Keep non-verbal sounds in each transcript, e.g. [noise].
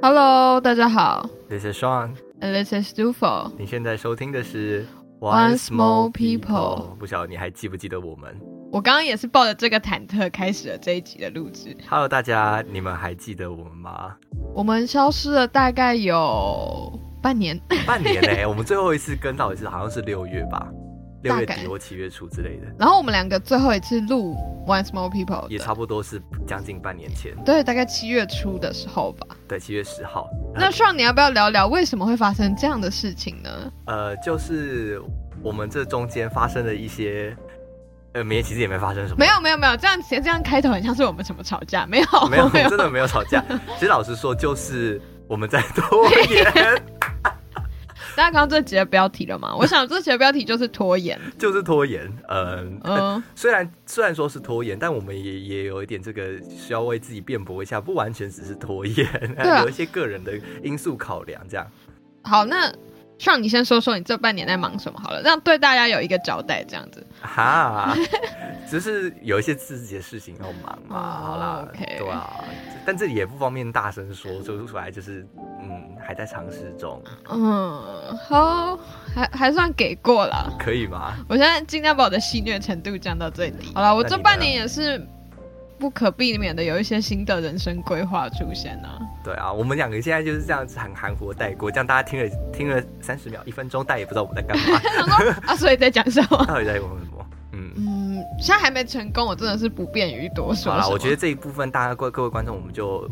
Hello，大家好 This is Sean，，and this is Dufo。你现在收听的是 One Small People 不晓得你还记不记得我们我刚刚也是抱着这个忐忑开始了这一集的录制。？Hello，大家，你们还记得我们吗？我们消失了大概有半年，半年呢、[laughs] 我们最后一次跟到一次好像是六月吧，六月底或七月初之类的，然后我们两个最后一次录 One Small People 也差不多是将近半年前，对，大概七月初的时候吧。对，七月十号。那 Sean，你要不要聊聊为什么会发生这样的事情呢？呃，就是我们这中间发生了一些，呃，没，其实也没发生什么，没有，没有，没有，这样这样开头很像是我们什么吵架，没有，没有，没有真，的没有吵架。其实老实说，就是我们在拖延，大家刚刚这集的标题了吗？我想这集的标题就是拖延。[laughs] 就是拖延。嗯、嗯，[laughs] 虽然虽然说是拖延，但我们也也有一点这个需要为自己辩驳一下，不完全只是拖延，啊 [laughs] 有一些个人的因素考量。这样，好，那上你先说说你这半年在忙什么好了，让对大家有一个交代，这样子。哈，[laughs] 只是有一些自己的事情要忙嘛。哦好啦 OK 对啊，但这里也不方便大声说，说出来就是嗯，还在尝试中，嗯，好，还还算给过了。可以吗？我现在尽量把我的戏虐程度降到最低。好了，我这半年也是不可避免的有一些新的人生规划出现啊。对啊，我们两个现在就是这样子很含糊地带过，这样大家听了听了三十秒、一分钟，但也不知道我们在干嘛，[laughs] 啊，所以在讲什么？[laughs] 到底在问什么？嗯。嗯，现在还没成功，我真的是不便于多说好了，我觉得这一部分大家各各位观众，我们就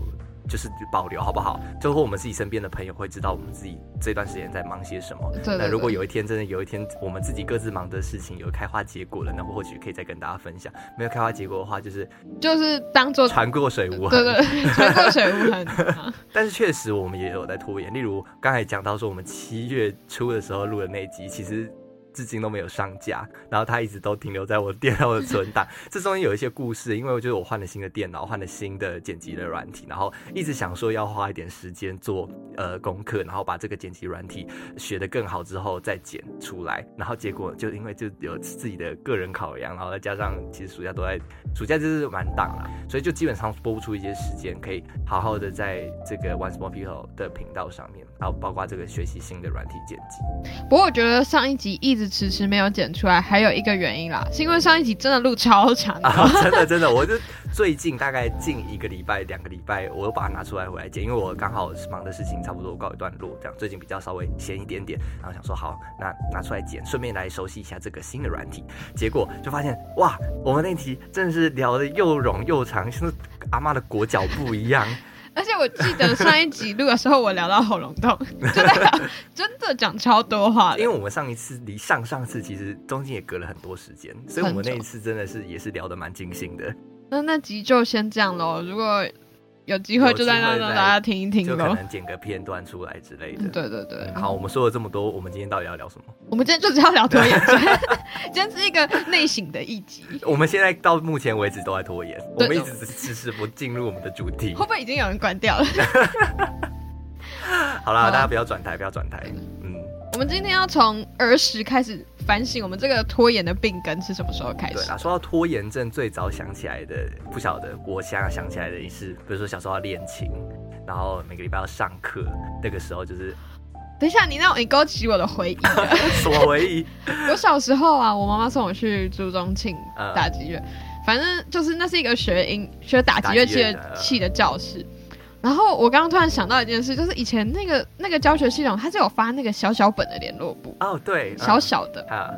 就是保留好不好？最后我们自己身边的朋友会知道我们自己这段时间在忙些什么。对对那如果有一天真的有一天我们自己各自忙的事情有开花结果了，那我或许可以再跟大家分享。没有开花结果的话，就是就是当做船过水无对痕。对，穿 [laughs] 过水无痕。啊 [laughs] 但是确实我们也有在拖延，例如刚才讲到说我们七月初的时候录的那一集，其实。至今都没有上架，然后它一直都停留在我电脑的存档。[laughs] 这中间有一些故事，因为我觉得我换了新的电脑，换了新的剪辑的软体，然后一直想说要花一点时间做呃功课，然后把这个剪辑软体学得更好之后再剪出来。然后结果就因为就有自己的个人考量，然后再加上其实暑假都在暑假就是满档了，所以就基本上播不出一些时间可以好好的在这个 One Small People 的频道上面，然后包括这个学习新的软体剪辑。不过我觉得上一集一直迟迟没有剪出来，还有一个原因啦，是因为上一集真的录超长的。[laughs] 真的真的，我就最近大概近一个礼拜、两个礼拜，我又把它拿出来回来剪，因为我刚好忙的事情差不多告一段落，这样最近比较稍微闲一点点，然后想说好，那拿出来剪，顺便来熟悉一下这个新的软体。结果就发现哇，我们那集真的是聊的又冗又长，像是阿妈的裹脚布一样。而且我记得上一集录的时候，我聊到喉咙痛，[laughs] 真的 [laughs] 真的讲超多话的。因为我们上一次离上上次其实中间也隔了很多时间，所以我们那一次真的是也是聊得蛮尽兴的，那那集就先这样喽，如果有机会就在那让大家听一听就可。能剪个片段出来之类的。嗯对对对，好，我们说了这么多，我们今天到底要聊什么？我们今天就只要聊拖延症，[laughs] 今天是一个内省的一集。[laughs] 我们现在到目前为止都在拖延，我们一直迟迟不进入我们的主题会。不会已经有人关掉了？[laughs] 好啦，好大家不要转台，不要转台。嗯，我们今天要从儿时开始反省，我们这个拖延的病根是什么时候开始？对啦，说到拖延症，最早想起来的，不晓得我现在想起来的也是，比如说小时候要练琴，然后每个礼拜要上课，那个时候就是等一下，你让你勾起我的回忆了。[laughs] 什么回忆？[laughs] 我小时候啊，我妈妈送我去朱宗庆嗯打击乐，反正就是那是一个学音学打击乐器的教室。然后我刚刚突然想到一件事，就是以前那个那个教学系统，它是有发那个小小本的联络簿，哦，对，嗯。小小的，啊，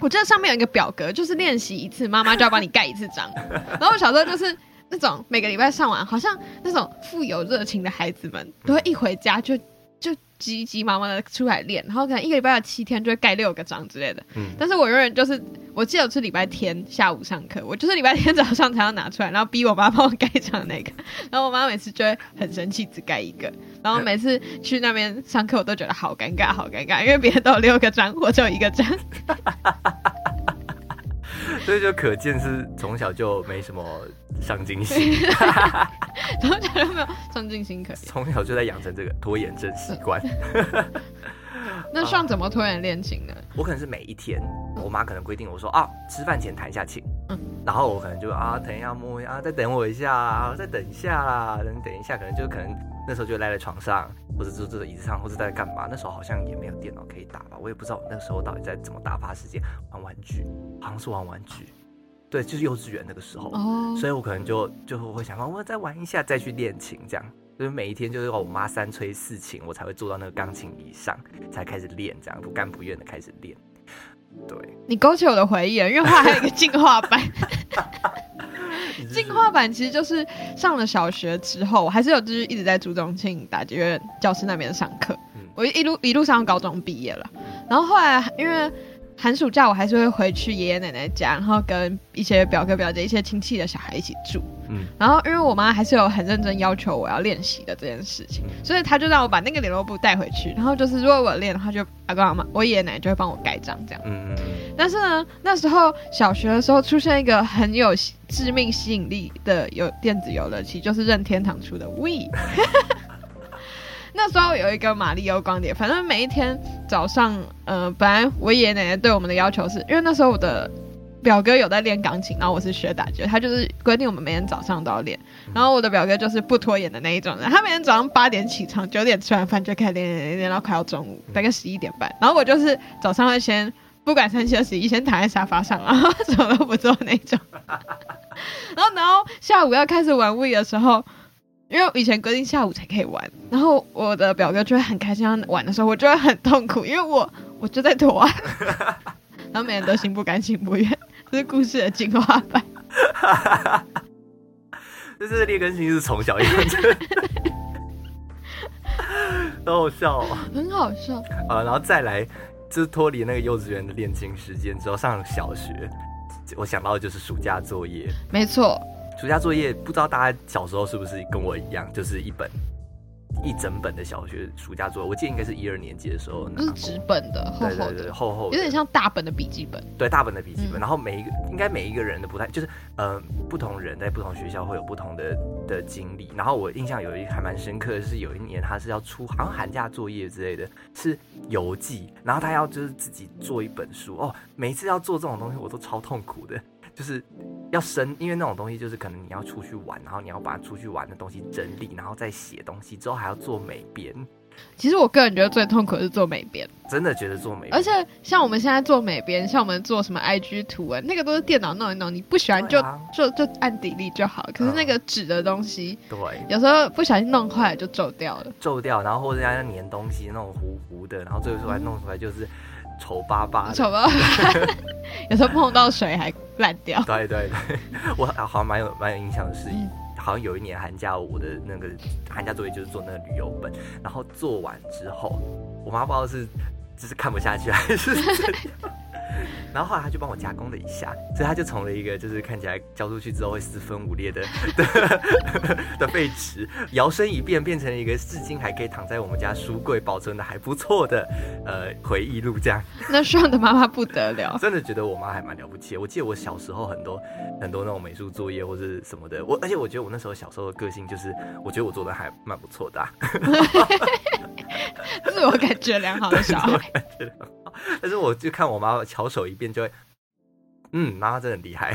我记得上面有一个表格，就是练习一次，妈妈就要帮你盖一次章。[laughs] 然后我小时候就是那种每个礼拜上完，好像那种富有热情的孩子们，都会一回家就就急急忙忙的出来练，然后可能一个礼拜有七天就会盖六个章之类的。嗯，但是我永远就是，我记得我是礼拜天下午上课，我就是礼拜天早上才要拿出来，然后逼我妈帮我盖章那个。[laughs] 然后我妈每次就会很生气，只盖一个。然后每次去那边上课，我都觉得好尴尬，好尴尬，因为别人都有六个章，我只有一个章。所以就可见是从小就没什么上进心。[laughs] 从小就没有上进心可以。从小就在养成这个拖延症习惯。[laughs] 那上怎么拖延恋情呢？我可能是每一天，我妈可能规定我说啊，吃饭前弹一下琴，嗯，然后我可能就啊，等一下摸一下，再等我一下，再等一下啦，等等一下，可能就可能那时候就赖在床上，或者坐坐在椅子上，或者在干嘛？那时候好像也没有电脑可以打吧，我也不知道我那时候到底在怎么打发时间，玩玩具，好像是玩玩具，对，就是幼稚园那个时候，哦，所以我可能就就会想，我再玩一下，再去练琴这样。就是每一天就是我妈三催四请，我才会坐到那个钢琴椅上，才开始练，这样不甘不愿的开始练。对，你勾起我的回忆，因为话还有一个进化版。[laughs] 进化版其实就是上了小学之后，我还是有就是一直在朱宗庆大剧院教室那边上课。我一路一路上高中毕业了，然后后来因为。寒暑假我还是会回去爷爷奶奶家，然后跟一些表哥表姐、一些亲戚的小孩一起住。嗯，然后因为我妈还是有很认真要求我要练习的这件事情，所以她就让我把那个联络簿带回去。然后就是如果我练的话，就阿公阿妈、我爷爷奶奶就会帮我盖章这样。嗯嗯。但是呢，那时候小学的时候出现一个很有致命吸引力的有电子游乐器，就是任天堂出的 We。[laughs] 那时候有一个马里奥光碟，反正每一天早上，呃，本来我爷爷奶奶对我们的要求是，因为那时候我的表哥有在练钢琴，然后我是学打击，他就是规定我们每天早上都要练。然后我的表哥就是不拖延的那一种人，他每天早上八点起床，九点吃完饭就开始练练练，练到快要中午，大概十一点半。然后我就是早上会先不管三七二十一，先躺在沙发上，然后什么都不做那种。[laughs] 然后，然后下午要开始玩 We 的时候。因为以前规定下午才可以玩，然后我的表哥就会很开心玩的时候，我就会很痛苦，因为我我就在拖，[laughs] 然后每人都心不甘情不愿，这是故事的进化版。[laughs] 这是劣根性是从小养成，[laughs] 好好笑哦，很好笑啊！然后再来，就是脱离那个幼稚园的练琴时间之后，上小学，我想到的就是暑假作业，没错。暑假作业不知道大家小时候是不是跟我一样，就是一本一整本的小学暑假作业。我记得应该是一二年级的时候，那是纸本的，厚厚的，厚厚，有点像大本的笔记本。对，大本的笔记本。然后每一个应该每一个人的不太，就是呃，不同人在不同学校会有不同的的经历。然后我印象有一还蛮深刻的是，有一年他是要出好像寒假作业之类的，是游记，然后他要就是自己做一本书哦。每次要做这种东西，我都超痛苦的。就是要生，因为那种东西就是可能你要出去玩，然后你要把出去玩的东西整理，然后再写东西，之后还要做美编。其实我个人觉得最痛苦的是做美编，真的觉得做美编，而且像我们现在做美编，像我们做什么 IG 图文，那个都是电脑弄一弄，你不喜欢就就就按底力就好。可是那个纸的东西，对，有时候不小心弄坏了就皱掉了，皱掉，然后或者要粘东西那种糊糊的，然后最后出来弄出来就是。丑巴巴，丑巴巴，[laughs] 有时候碰到水还烂掉。对对对，我 [laughs] 好像蛮有蛮有印象的是，好像有一年寒假，我的那个寒假作业就是做那个旅游本，然后做完之后，我妈不知道是就是看不下去还是。然后后来他就帮我加工了一下，所以他就从了一个就是看起来交出去之后会四分五裂的的的废纸，摇身一变变成了一个至今还可以躺在我们家书柜保存的还不错的呃回忆录。这样，那上的妈妈不得了，真的觉得我妈还蛮了不起。我记得我小时候很多很多那种美术作业或者什么的，我而且我觉得我那时候小时候的个性就是，我觉得我做的还蛮不错的，[laughs] 自我感觉良好的小孩。[laughs] 但是我就看我妈巧手一遍就会，嗯，妈妈真的很厉害。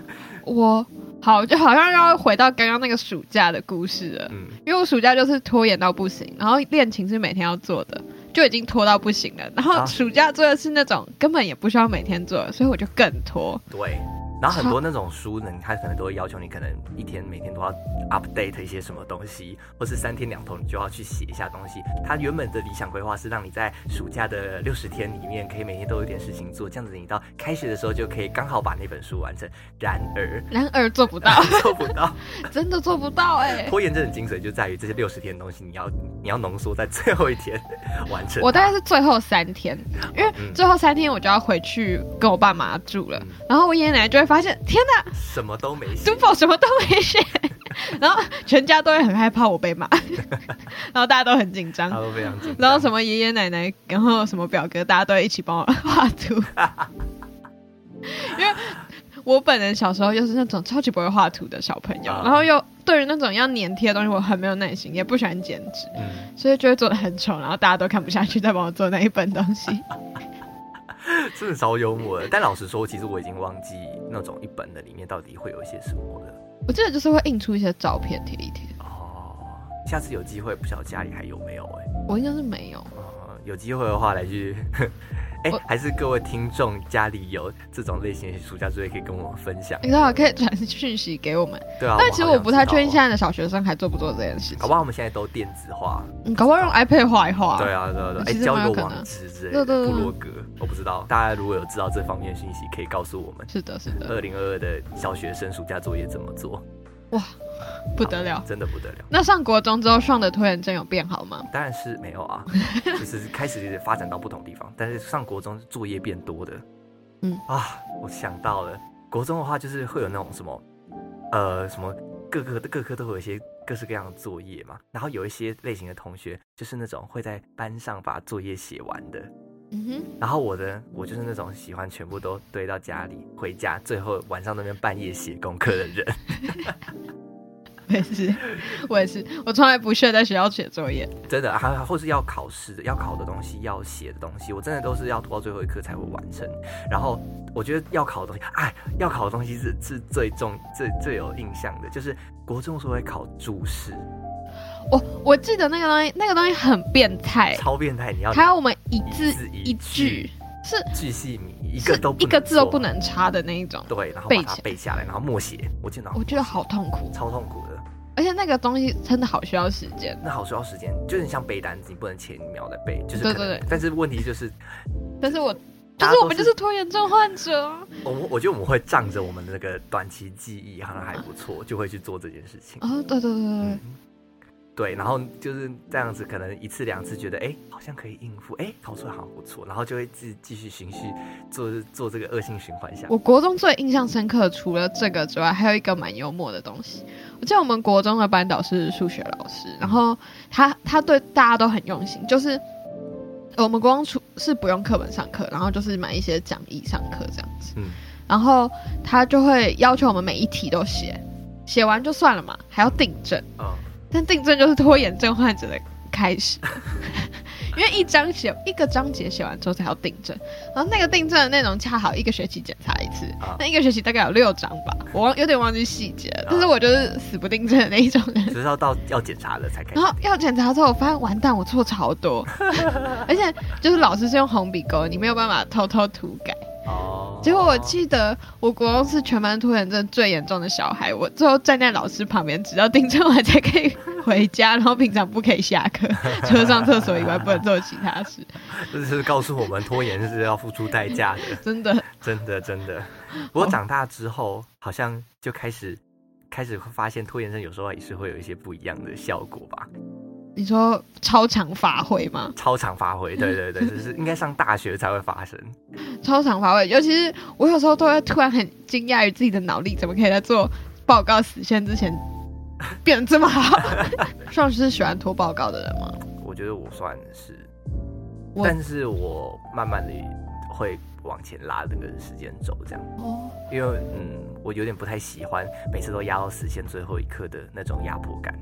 [laughs] 我好就好像要回到刚刚那个暑假的故事了，嗯，因为我暑假就是拖延到不行，然后练琴是每天要做的，就已经拖到不行了。然后暑假做的是那种根本也不需要每天做，所以我就更拖。对。然后很多那种书呢，它可能都会要求你，可能一天每天都要 update 一些什么东西，或是三天两头你就要去写一下东西。它原本的理想规划是让你在暑假的六十天里面，可以每天都有点事情做，这样子你到开学的时候就可以刚好把那本书完成。然而，然而做不到，[laughs] 做不到，[laughs] 真的做不到哎！拖延症的精髓就在于这些六十天的东西，你要你要浓缩在最后一天 [laughs] 完成。我大概是最后三天，因为最后三天我就要回去跟我爸妈住了，然后我爷爷奶奶就会发现，天哪，什么都没写，书包什么都没写，[laughs] 然后全家都会很害怕我被骂，[laughs] 然后大家都很紧张，都非常紧张，然后什么爷爷奶奶，然后什么表哥，大家都一起帮我画图，因为我本人小时候又是那种超级不会画图的小朋友，然后又对于那种要粘贴的东西，我很没有耐心，也不喜欢剪纸，嗯，所以就会做的很丑，然后大家都看不下去，再帮我做那一本东西。[laughs] 真的超幽默的。但老实说，其实我已经忘记那种一本的里面到底会有一些什么了。我记得就是会印出一些照片贴一贴，哦，下次有机会，不晓得家里还有没有哎、我应该是没有。呃，有机会的话来去，哎、我还是各位听众家里有这种类型的暑假作业，可以跟我们分享。你知道可以传讯息给我们，对啊，但其实我不太确定现在，的小学生还做不做这件事情搞不。好我们现在都电子化。嗯，搞不好用 iPad 画一画。对啊，对啊，对啊，哎、交一个网址之类的对对对部落格，我不知道，大家如果有知道这方面的讯息，可以告诉我们。是的，是的，二零二二的小学生暑假作业怎么做？不得了。真的不得了。那上国中之后，上的拖延症有变好吗？当然是没有啊，[laughs] 就是开始发展到不同地方，但是上国中作业变多的，嗯。啊，我想到了，国中的话就是会有那种什么，呃，什么各个各科都会有一些各式各样的作业嘛，然后有一些类型的同学就是那种会在班上把作业写完的，嗯哼，然后我的我就是那种喜欢全部都堆到家里，回家最后晚上那边半夜写功课的人，[laughs] 我也是，我也是，我从来不屑在学校写作业。真的，还或是要考试的、要考的东西、要写的东西，我真的都是要拖到最后一刻才会完成。然后我觉得要考的东西，哎，要考的东西是是最重、最最有印象的，就是国中的时候会考注释，我我记得那个东西，那个东西很变态，超变态，你要还有我们一字字一一句，是巨细靡，一个都一个字都不能差的那一种，对，然后把它背下来，然后默写，我记得我觉得好痛苦，超痛苦的。而且那个东西真的好需要时间。那好需要时间，就是像背单词，你不能前一秒在背，就是对对对但是问题就是，但是我就大家都是我们就是拖延症患者啊。我们我觉得我们会仗着我们的那个短期记忆好像还不错，就会去做这件事情。哦，对对对对对嗯，对，然后就是这样子，可能一次两次觉得哎、好像可以应付，哎、考出来好像不错，然后就会继继续循序做做这个恶性循环下。我国中最印象深刻，除了这个之外，还有一个蛮幽默的东西。我记得我们国中的班导是数学老师，然后他他对大家都很用心，就是我们国中出是不用课本上课，然后就是买一些讲义上课这样子。嗯，然后他就会要求我们每一题都写，写完就算了嘛，还要订正。嗯，但订正就是拖延症患者的开始，[laughs] 因为一章写一个章节写完之后才要订正，然后那个订正的内容恰好一个学期检查一次，啊那一个学期大概有六章吧，我忘有点忘记细节了，但是我就是死不订正的那一种人。只是要到要检查了才开始然。后要检查之后，我发现完蛋，我错超多，[laughs] 而且就是老师是用红笔勾，你没有办法偷偷涂改。哦，结果我记得我国中是全班拖延症最严重的小孩，我最后站在老师旁边，直到订正完才可以回家，然后平常不可以下课，[laughs] 除了上厕所以外不能做其他事，这是告诉我们拖延是要付出代价的，[laughs] 真的。真的真的。不过长大之后，好像就开始开始会发现拖延症有时候也是会有一些不一样的效果吧，你说超常发挥吗？超常发挥。对对对，[laughs] 就是应该上大学才会发生。超常发挥，尤其是我有时候都会突然很惊讶于自己的脑力怎么可以在做报告死线之前变得这么好。[laughs] 上是喜欢拖报告的人吗？我觉得我算是，但是我慢慢的会往前拉那个时间轴，这样，哦，因为嗯，我有点不太喜欢每次都压到死线最后一刻的那种压迫感。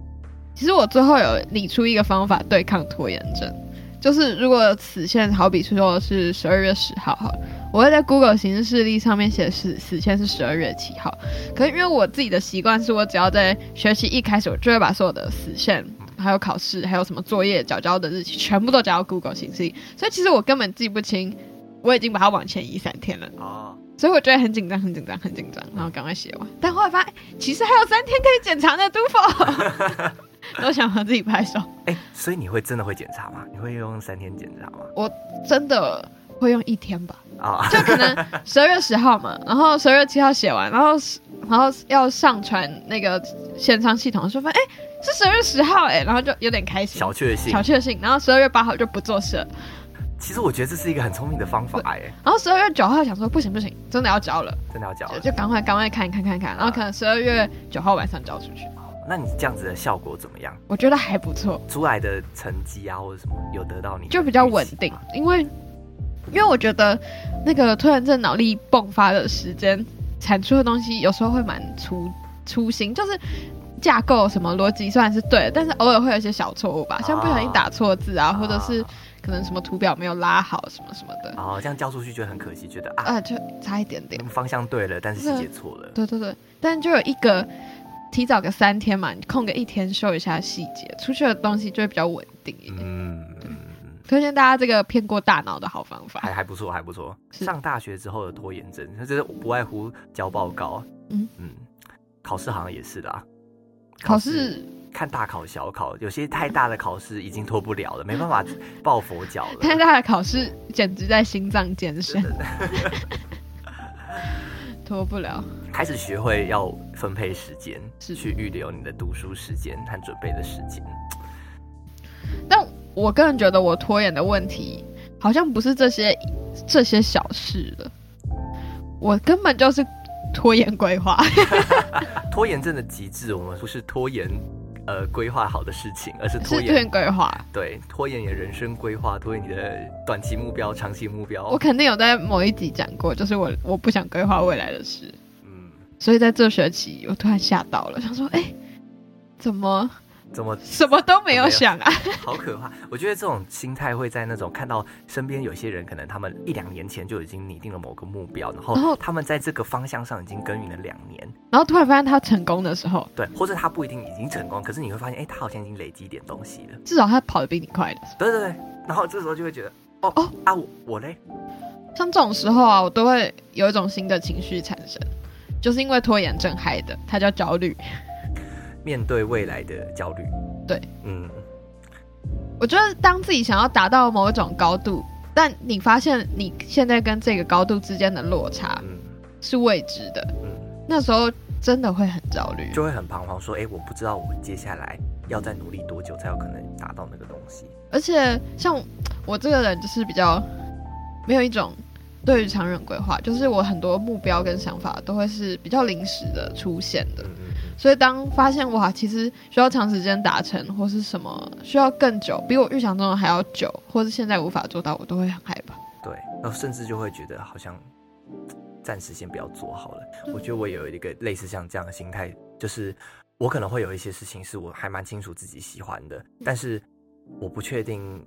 其实我最后有理出一个方法对抗拖延症，就是如果死线好比说是十二月十号好了，我会在 Google 行事例上面写死死线是十二月七号。可是因为我自己的习惯是我只要在学期一开始，我就会把所有的死线。还有考试，还有什么作业、缴交的日期，全部都加到 Google 行事历，所以其实我根本记不清，我已经把它往前移三天了，哦，所以我觉得很紧张、很紧张、很紧张，然后赶快写完。但后来发现，其实还有三天可以检查呢，杜否？[laughs] 我想和自己拍手，[laughs] 哎、所以你会真的会检查吗？你会用三天检查吗？我真的会用一天吧？啊、就可能十二月十号嘛，然后十二月七号写完，然后然后要上传那个线上系统的时候，发现哎是十二月十号哎，然后就有点开心，小确幸。小确幸。然后十二月八号就不做事了，其实我觉得这是一个很聪明的方法哎、然后十二月九号想说不行不行，真的要交了，真的要交了。就就赶快赶快看看看看，然后可能十二月九号晚上交出去，那你这样子的效果怎么样？我觉得还不错。出来的成绩啊，或者什么有得到你就比较稳定因为因为我觉得那个突然症脑力迸发的时间产出的东西有时候会蛮粗粗心，就是架构什么逻辑虽然是对的，但是偶尔会有一些小错误吧，像不小心打错字啊，或者是可能什么图表没有拉好什么什么的。哦，这样交出去就很可惜，觉得啊，啊，就差一点点。方向对了，但是细节错了。对对对，但就有一个提早个三天嘛，你空个一天修一下细节，出去的东西就会比较稳定一点。嗯。推荐大家这个骗过大脑的好方法，还还不错，还不错。上大学之后的拖延症，那这不外乎交报告。嗯嗯，考试好像也是的。考试看大考小考，有些太大的考试已经拖不了了，没办法抱佛脚了。[laughs] 太大的考试简直在心脏健身，拖不了。开始学会要分配时间，是去预留你的读书时间和准备的时间。但。我个人觉得，我拖延的问题好像不是这些这些小事了，我根本就是拖延规划。[laughs] 拖延症的极致，我们不是拖延呃规划好的事情，而是拖延规划。对，拖延你的人生规划，拖延你的短期目标、长期目标。我肯定有在某一集讲过，就是我我不想规划未来的事。嗯，所以在这学期，我突然吓到了，想说，哎，怎么？怎么什么都没有想啊？[laughs] 好可怕！我觉得这种心态会在那种看到身边有些人，可能他们一两年前就已经拟定了某个目标，然后他们在这个方向上已经耕耘了两年，然后突然发现他成功的时候，对，或者他不一定已经成功，可是你会发现，哎，他好像已经累积一点东西了，至少他跑得比你快的。对对对，然后这时候就会觉得，哦哦啊，我我嘞，像这种时候啊，我都会有一种新的情绪产生，就是因为拖延症害的，它叫焦虑。面对未来的焦虑，对，嗯，我觉得当自己想要达到某一种高度，但你发现你现在跟这个高度之间的落差是未知的，嗯，那时候真的会很焦虑，就会很彷徨，说，哎，我不知道我接下来要再努力多久才有可能达到那个东西。而且像我这个人就是比较没有一种对于长远规划，就是我很多目标跟想法都会是比较临时的出现的。所以当发现哇，其实需要长时间达成，或是什么需要更久，比我预想中的还要久，或是现在无法做到，我都会很害怕。对，然后甚至就会觉得好像暂时先不要做好了。我觉得我有一个类似像这样的心态，就是我可能会有一些事情是我还蛮清楚自己喜欢的，但是我不确定。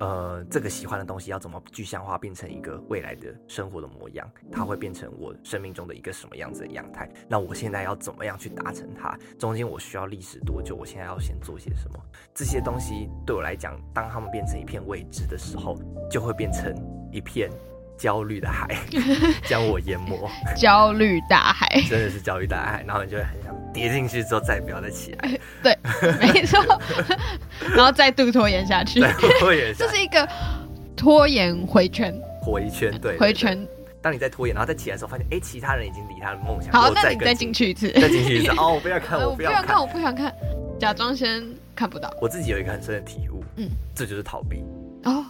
呃，这个喜欢的东西要怎么具象化，变成一个未来的生活的模样？它会变成我生命中的一个什么样子的样态？那我现在要怎么样去达成它？中间我需要历时多久？我现在要先做些什么？这些东西对我来讲，当他们变成一片未知的时候，就会变成一片焦虑的海，[laughs] 将我淹没。焦虑大海，真的是焦虑大海，然后你就会很想。跌进去之后再也不要再起来，[laughs] 对，没错，[laughs] 然后再度拖延下去，拖延，这是一个拖延回圈，回圈，对，回圈。当你在拖延，然后再起来的时候，发现哎，其他人已经离他的梦想，好，那你再进。去一次，再进去一次，哦，我不要看，我不要看，我不想看，假装先看不到。我自己有一个很深的体悟，嗯，这就是逃避。哦，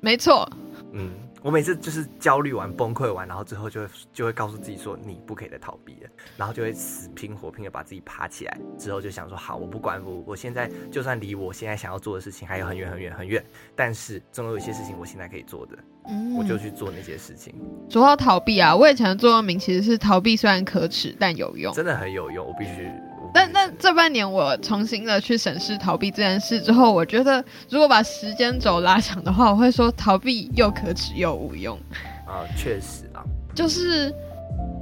没错，嗯。我每次就是焦虑完、崩溃完，然后之后就会就会告诉自己说，你不可以再逃避了，然后就会死拼活拼的把自己爬起来。之后就想说，好，我不管我，我现在就算离我现在想要做的事情还有很远很远很远，但是总有一些事情我现在可以做的，嗯，我就去做那些事情。说到逃避啊，我以前的座右铭其实是逃避虽然可耻但有用，真的很有用，我必须。但那这半年我重新的去审视逃避这件事之后，我觉得如果把时间轴拉长的话，我会说逃避又可耻又无用。啊，确实啊，就是，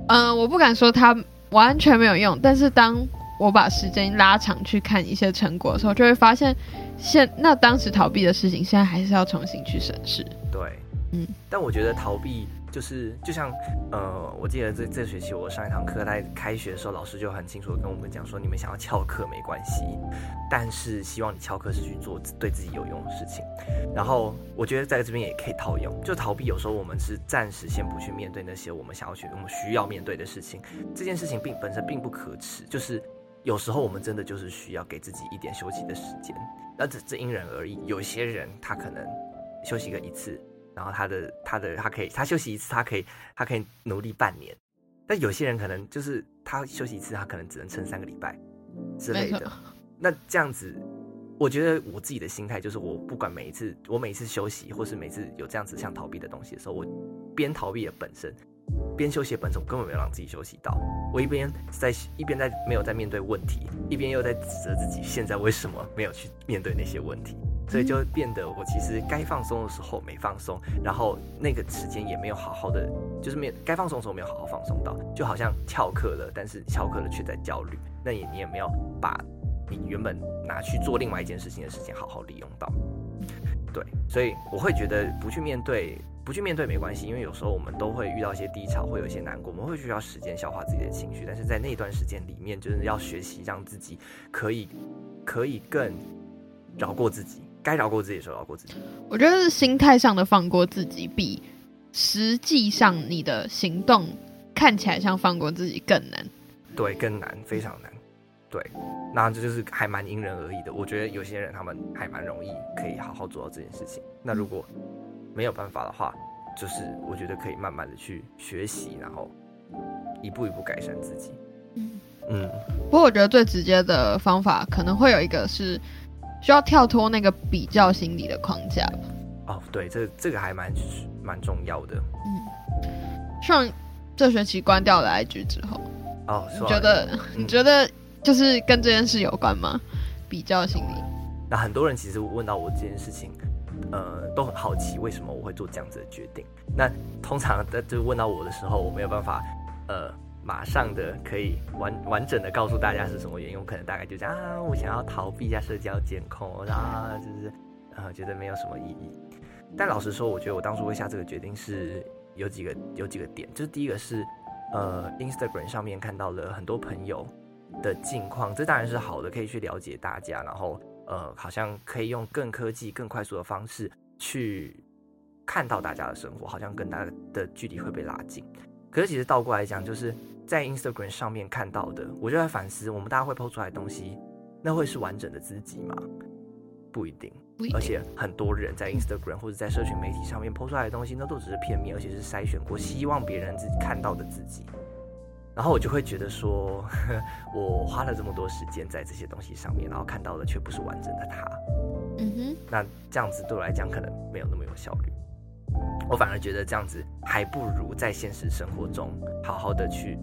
嗯，我不敢说它完全没有用，但是当我把时间拉长去看一些成果的时候，就会发现现那当时逃避的事情，现在还是要重新去审视。对，嗯，但我觉得逃避。就是就像呃，我记得这这学期我上一堂课，在开学的时候，老师就很清楚的跟我们讲说，你们想要翘课没关系，但是希望你翘课是去做对自己有用的事情。然后我觉得在这边也可以套用，就逃避有时候我们是暂时先不去面对那些我们想要去、我们需要面对的事情。这件事情并本身并不可耻，就是有时候我们真的就是需要给自己一点休息的时间。那这这因人而异，有些人他可能休息个一次。然后他的他的他可以他休息一次，他可以他可以努力半年，但有些人可能就是他休息一次，他可能只能撑三个礼拜之类的。那这样子，我觉得我自己的心态就是，我不管每一次我每一次休息，或是每次有这样子像逃避的东西的时候，我边逃避的本身边修写本身，我根本没有让自己休息到。我一边在一边在没有在面对问题，一边又在指责自己现在为什么没有去面对那些问题，所以就变得我其实该放松的时候没放松，然后那个时间也没有好好的，就是没该放松的时候没有好好放松到，就好像翘课了，但是翘课了却在焦虑，那也你也没有把你原本拿去做另外一件事情的时间好好利用到。对，所以我会觉得不去面对。不去面对没关系，因为有时候我们都会遇到一些低潮，会有一些难过，我们会需要时间消化自己的情绪。但是在那段时间里面，就是要学习让自己可以可以更饶过自己，该饶过自己的时候饶过自己。我觉得是心态上的放过自己，比实际上你的行动看起来像放过自己更难。对，更难，非常难。对，那这就是还蛮因人而异的。我觉得有些人他们还蛮容易可以好好做到这件事情。那如果没有办法的话，就是我觉得可以慢慢的去学习，然后一步一步改善自己。嗯嗯。不过我觉得最直接的方法可能会有一个是需要跳脱那个比较心理的框架吧。哦，对，这这个还蛮蛮重要的。嗯。上这学期关掉了 IG 之后，哦，你觉得你觉得就是跟这件事有关吗？比较心理。那很多人其实问到我这件事情。呃，都很好奇为什么我会做这样子的决定。那通常在就问到我的时候，我没有办法，呃，马上的可以完完整的告诉大家是什么原因。我可能大概就这样啊，我想要逃避一下社交监控，啊，就是呃，觉得没有什么意义。但老实说，我觉得我当初会下这个决定是有几个有几个点，就是第一个是呃，Instagram 上面看到了很多朋友的近况，这当然是好的，可以去了解大家，然后。呃，好像可以用更科技、更快速的方式去看到大家的生活，好像跟大家的距离会被拉近。可是其实倒过来讲，就是在 Instagram 上面看到的，我就在反思，我们大家会抛出来的东西，那会是完整的自己吗？不一定。而且很多人在 Instagram 或者在社群媒体上面抛出来的东西，那都只是片面，而且是筛选过，希望别人自己看到的自己。然后我就会觉得说，[laughs] 我花了这么多时间在这些东西上面，然后看到的却不是完整的他。嗯哼，那这样子对我来讲可能没有那么有效率。我反而觉得这样子还不如在现实生活中好好的去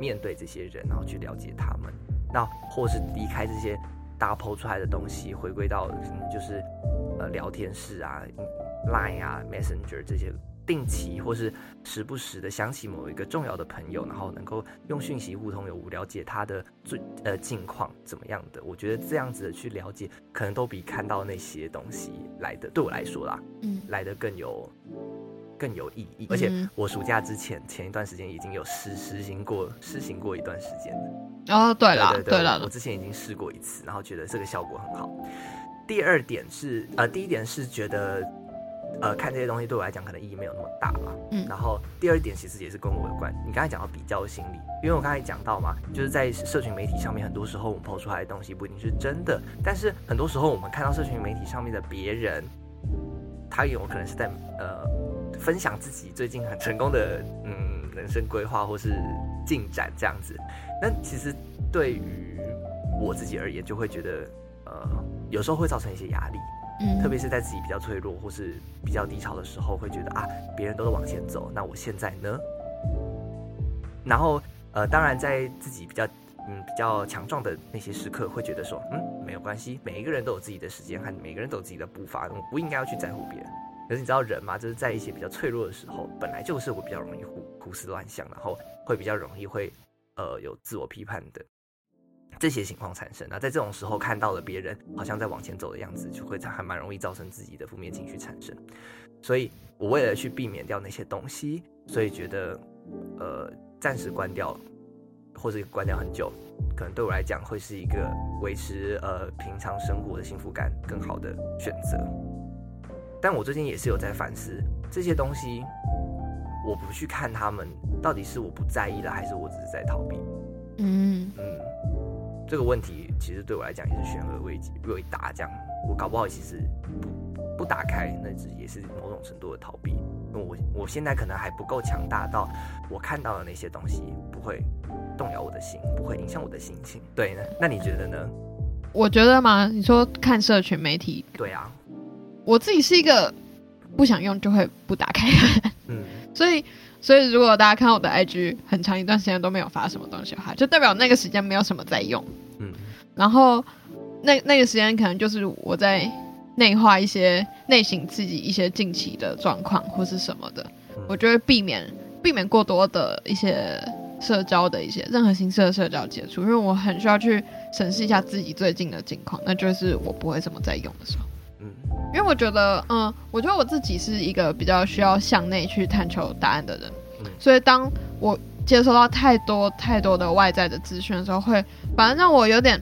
面对这些人，然后去了解他们。那或是离开这些大抛出来的东西，回归到就是呃聊天室啊、Line 啊、Messenger 这些。定期或是时不时的想起某一个重要的朋友，然后能够用讯息互通有无，了解他的最呃近况怎么样的。我觉得这样子的去了解，可能都比看到那些东西来的，对我来说啦，嗯，来的更有更有意义。而且我暑假之前前一段时间已经有实实行过，实行过一段时间的。哦，对了，对了，我之前已经试过一次，然后觉得这个效果很好。第二点是，呃，第一点是觉得。呃，看这些东西对我来讲可能意义没有那么大吧。嗯，然后第二点其实也是跟我有关。你刚才讲到比较心理，因为我刚才讲到嘛，就是在社群媒体上面，很多时候我们抛出来的东西不一定是真的，但是很多时候我们看到社群媒体上面的别人，他有可能是在呃分享自己最近很成功的嗯人生规划或是进展这样子。那其实对于我自己而言，就会觉得呃有时候会造成一些压力。特别是在自己比较脆弱或是比较低潮的时候，会觉得啊，别人都在往前走，那我现在呢？然后呃，当然在自己比较嗯比较强壮的那些时刻，会觉得说，嗯，没有关系，每一个人都有自己的时间，和每个人都有自己的步伐，我不应该要去在乎别人。可是你知道人嘛，就是在一些比较脆弱的时候，本来就是会比较容易胡胡思乱想，然后会比较容易会呃有自我批判的。这些情况产生，那在这种时候看到了别人好像在往前走的样子，就会还蛮容易造成自己的负面情绪产生。所以我为了去避免掉那些东西，所以觉得，呃，暂时关掉，或者关掉很久，可能对我来讲会是一个维持呃平常生活的幸福感更好的选择。但我最近也是有在反思这些东西，我不去看他们，到底是我不在意了，还是我只是在逃避？嗯嗯。这个问题其实对我来讲也是悬而未未答，这样我搞不好其实不不打开，那只也是某种程度的逃避。因为我我现在可能还不够强大到我看到的那些东西不会动摇我的心，不会影响我的心情。对呢？那你觉得呢？我觉得嘛，你说看社群媒体，对啊，我自己是一个不想用就会不打开。嗯，[laughs] 所以所以如果大家看我的 IG 很长一段时间都没有发什么东西的话，就代表那个时间没有什么在用。嗯，然后那那个时间可能就是我在内化一些内省自己一些近期的状况或是什么的，嗯。我就会避免避免过多的一些社交的一些任何形式的社交接触，因为我很需要去审视一下自己最近的境况，那就是我不会怎么在用的时候。嗯。因为我觉得，嗯，我觉得我自己是一个比较需要向内去探求答案的人，嗯。所以当我接收到太多太多的外在的资讯的时候，会反而让我有点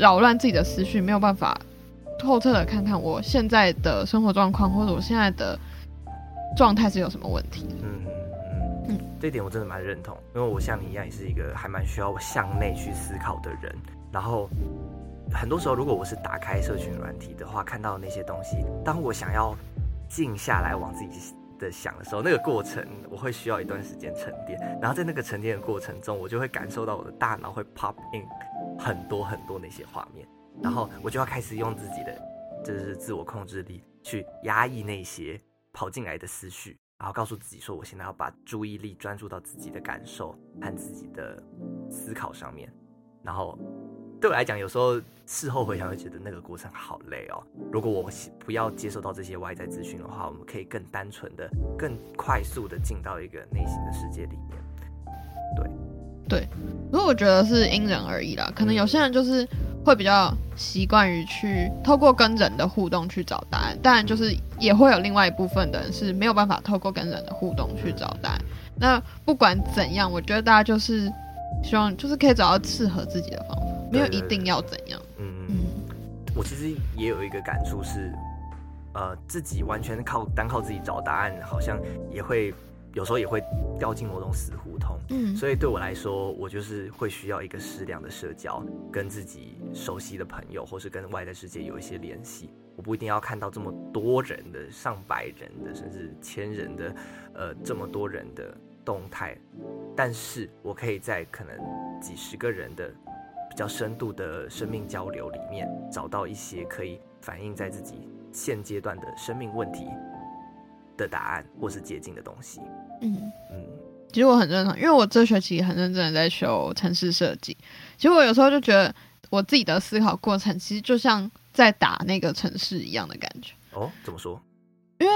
扰乱自己的思绪，没有办法透彻的看看我现在的生活状况或者我现在的状态是有什么问题。嗯嗯嗯，这一点我真的蛮认同，因为我像你一样，也是一个还蛮需要向内去思考的人。然后很多时候，如果我是打开社群软体的话，看到那些东西，当我想要静下来往自己的想的时候，那个过程我会需要一段时间沉淀。然后在那个沉淀的过程中，我就会感受到我的大脑会 pop in 很多很多那些画面，然后我就要开始用自己的就是自我控制力去压抑那些跑进来的思绪。然后告诉自己说，我现在要把注意力专注到自己的感受和自己的思考上面。然后对我来讲，有时候事后回想会觉得那个过程好累哦。如果我不要接受到这些外在资讯的话，我们可以更单纯的、更快速的进到一个内心的世界里面。对不过我觉得是因人而异啦，可能有些人就是会比较习惯于去透过跟人的互动去找答案，当然就是也会有另外一部分的人是没有办法透过跟人的互动去找答案。那不管怎样，我觉得大家就是希望就是可以找到适合自己的方法，没有一定要怎样。嗯嗯。嗯我其实也有一个感触是，呃，自己完全靠单靠自己找答案，好像也会有时候也会掉进某种死胡同。嗯所以对我来说，我就是会需要一个适量的社交，跟自己熟悉的朋友，或是跟外在世界有一些联系。我不一定要看到这么多人的、上百人的，甚至千人的，呃，这么多人的动态，但是我可以在可能几十个人的比较深度的生命交流里面，找到一些可以反映在自己现阶段的生命问题的答案，或是捷径的东西。嗯。嗯其实我很认同，因为我这学期很认真的在修城市设计。其实我有时候就觉得，我自己的思考过程其实就像在打那个城市一样的感觉。哦，怎么说？因为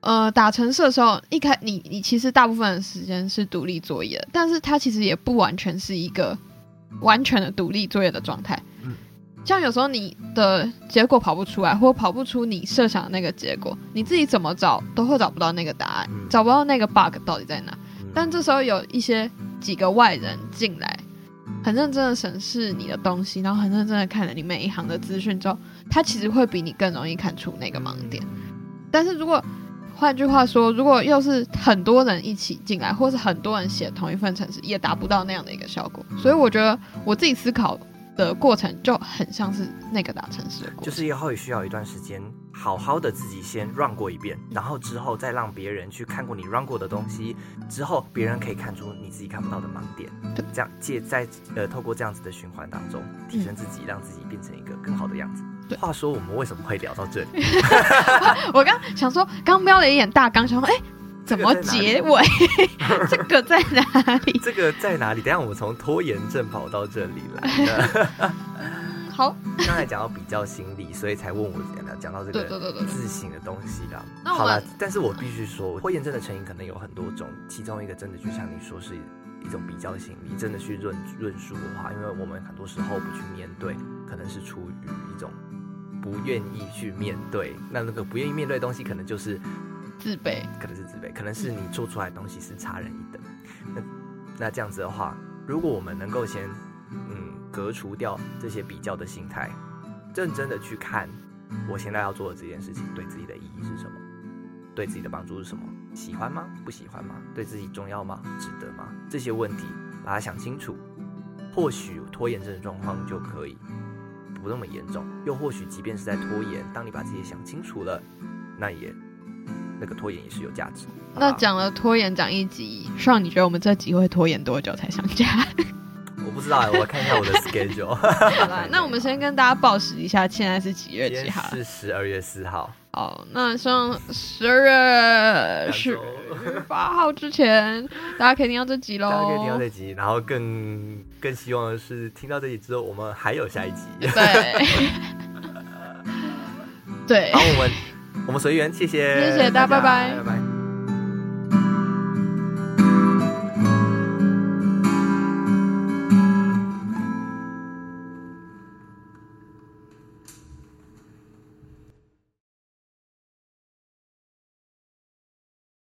呃，打城市的时候，一开你你其实大部分的时间是独立作业，但是它其实也不完全是一个完全的独立作业的状态。嗯像有时候你的结果跑不出来，或跑不出你设想的那个结果，你自己怎么找都会找不到那个答案，嗯找不到那个 bug 到底在哪。嗯但这时候有一些几个外人进来，很认真的审视你的东西，然后很认真的看了你每一行的资讯之后，他其实会比你更容易看出那个盲点。但是如果换句话说，如果又是很多人一起进来，或是很多人写同一份程式，也达不到那样的一个效果。所以我觉得我自己思考的过程就很像是那个大城市的过程。就是以后也需要一段时间，好好的自己先 run 过一遍，然后之后再让别人去看过你 run 过的东西，之后别人可以看出你自己看不到的盲点，这样借在呃透过这样子的循环当中，提升自己，让自己变成一个更好的样子。对话说我们为什么会聊到这里？[laughs] 我刚想说，刚瞄了一眼大纲，想说，哎、怎么结尾？[laughs] 这个在哪里？这个在哪里？等下我们从拖延症跑到这里来的。[laughs] 好，刚才讲到比较心理，所以才问我讲讲到这个自省的东西啦。那好了，但是我必须说，拖延症的成因可能有很多种，其中一个真的就像你说是一种比较心理，真的去论论述的话，因为我们很多时候不去面对，可能是出于一种不愿意去面对。那那个不愿意面对的东西，可能就是自卑。可能是自卑，可能是你做出来的东西是差人一等。那那这样子的话，如果我们能够先嗯隔除掉这些比较的心态，认真的去看我现在要做的这件事情对自己的意义是什么，对自己的帮助是什么，喜欢吗？不喜欢吗？对自己重要吗？值得吗？这些问题把它想清楚，或许拖延症的状况就可以不那么严重，又或许即便是在拖延，当你把这些想清楚了，那也那个拖延也是有价值。那讲了拖延讲一集，上你觉得我们这集会拖延多久才上架？我不知道，我看一下我的 [laughs] schedule。好啦，[laughs] 那我们先跟大家报时一下，现在是几月几号？是十二月四号，好，那希望十二月十八号之前，大家可以听到这集喽。[laughs] 大家可以听到这集，然后更更希望的是听到这集之后，我们还有下一集。对，对好，，我们我们随缘，谢谢，谢谢大家拜拜拜拜。